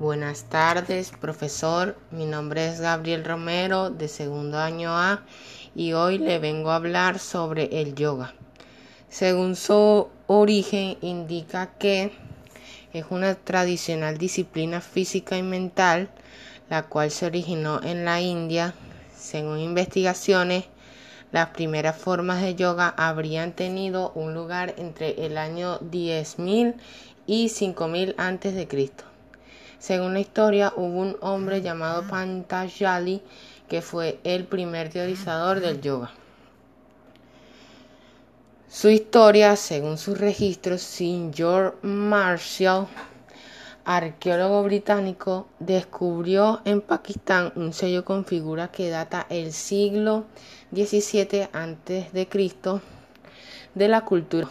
Buenas tardes, profesor. Mi nombre es Gabriel Romero, de segundo año A, y hoy le vengo a hablar sobre el yoga. Según su origen, indica que es una tradicional disciplina física y mental, la cual se originó en la India. Según investigaciones, las primeras formas de yoga habrían tenido un lugar entre el año 10.000 y 5000 antes de Cristo. Según la historia, hubo un hombre llamado Pantajali que fue el primer teorizador del yoga. Su historia, según sus registros, Sir Marshall, arqueólogo británico, descubrió en Pakistán un sello con figura que data el siglo XVII a.C. de la cultura.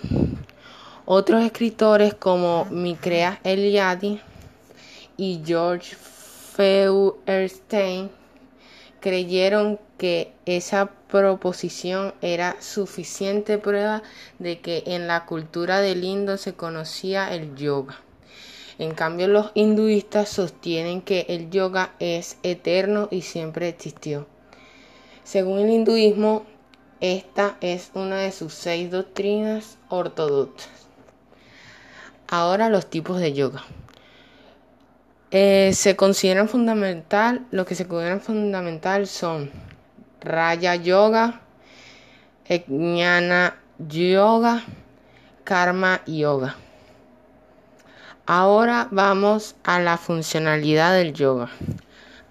Otros escritores como Micrea Eliade y George Feuerstein creyeron que esa proposición era suficiente prueba de que en la cultura del Indo se conocía el yoga. En cambio, los hinduistas sostienen que el yoga es eterno y siempre existió. Según el hinduismo, esta es una de sus seis doctrinas ortodoxas. Ahora los tipos de yoga. Eh, se consideran fundamental, lo que se consideran fundamental son Raya Yoga, Jnana Yoga, Karma Yoga. Ahora vamos a la funcionalidad del yoga.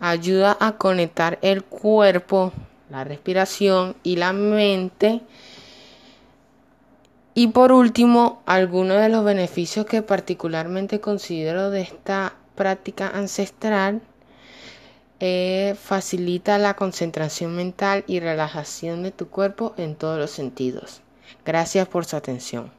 Ayuda a conectar el cuerpo, la respiración y la mente y por último, algunos de los beneficios que particularmente considero de esta práctica ancestral eh, facilita la concentración mental y relajación de tu cuerpo en todos los sentidos. Gracias por su atención.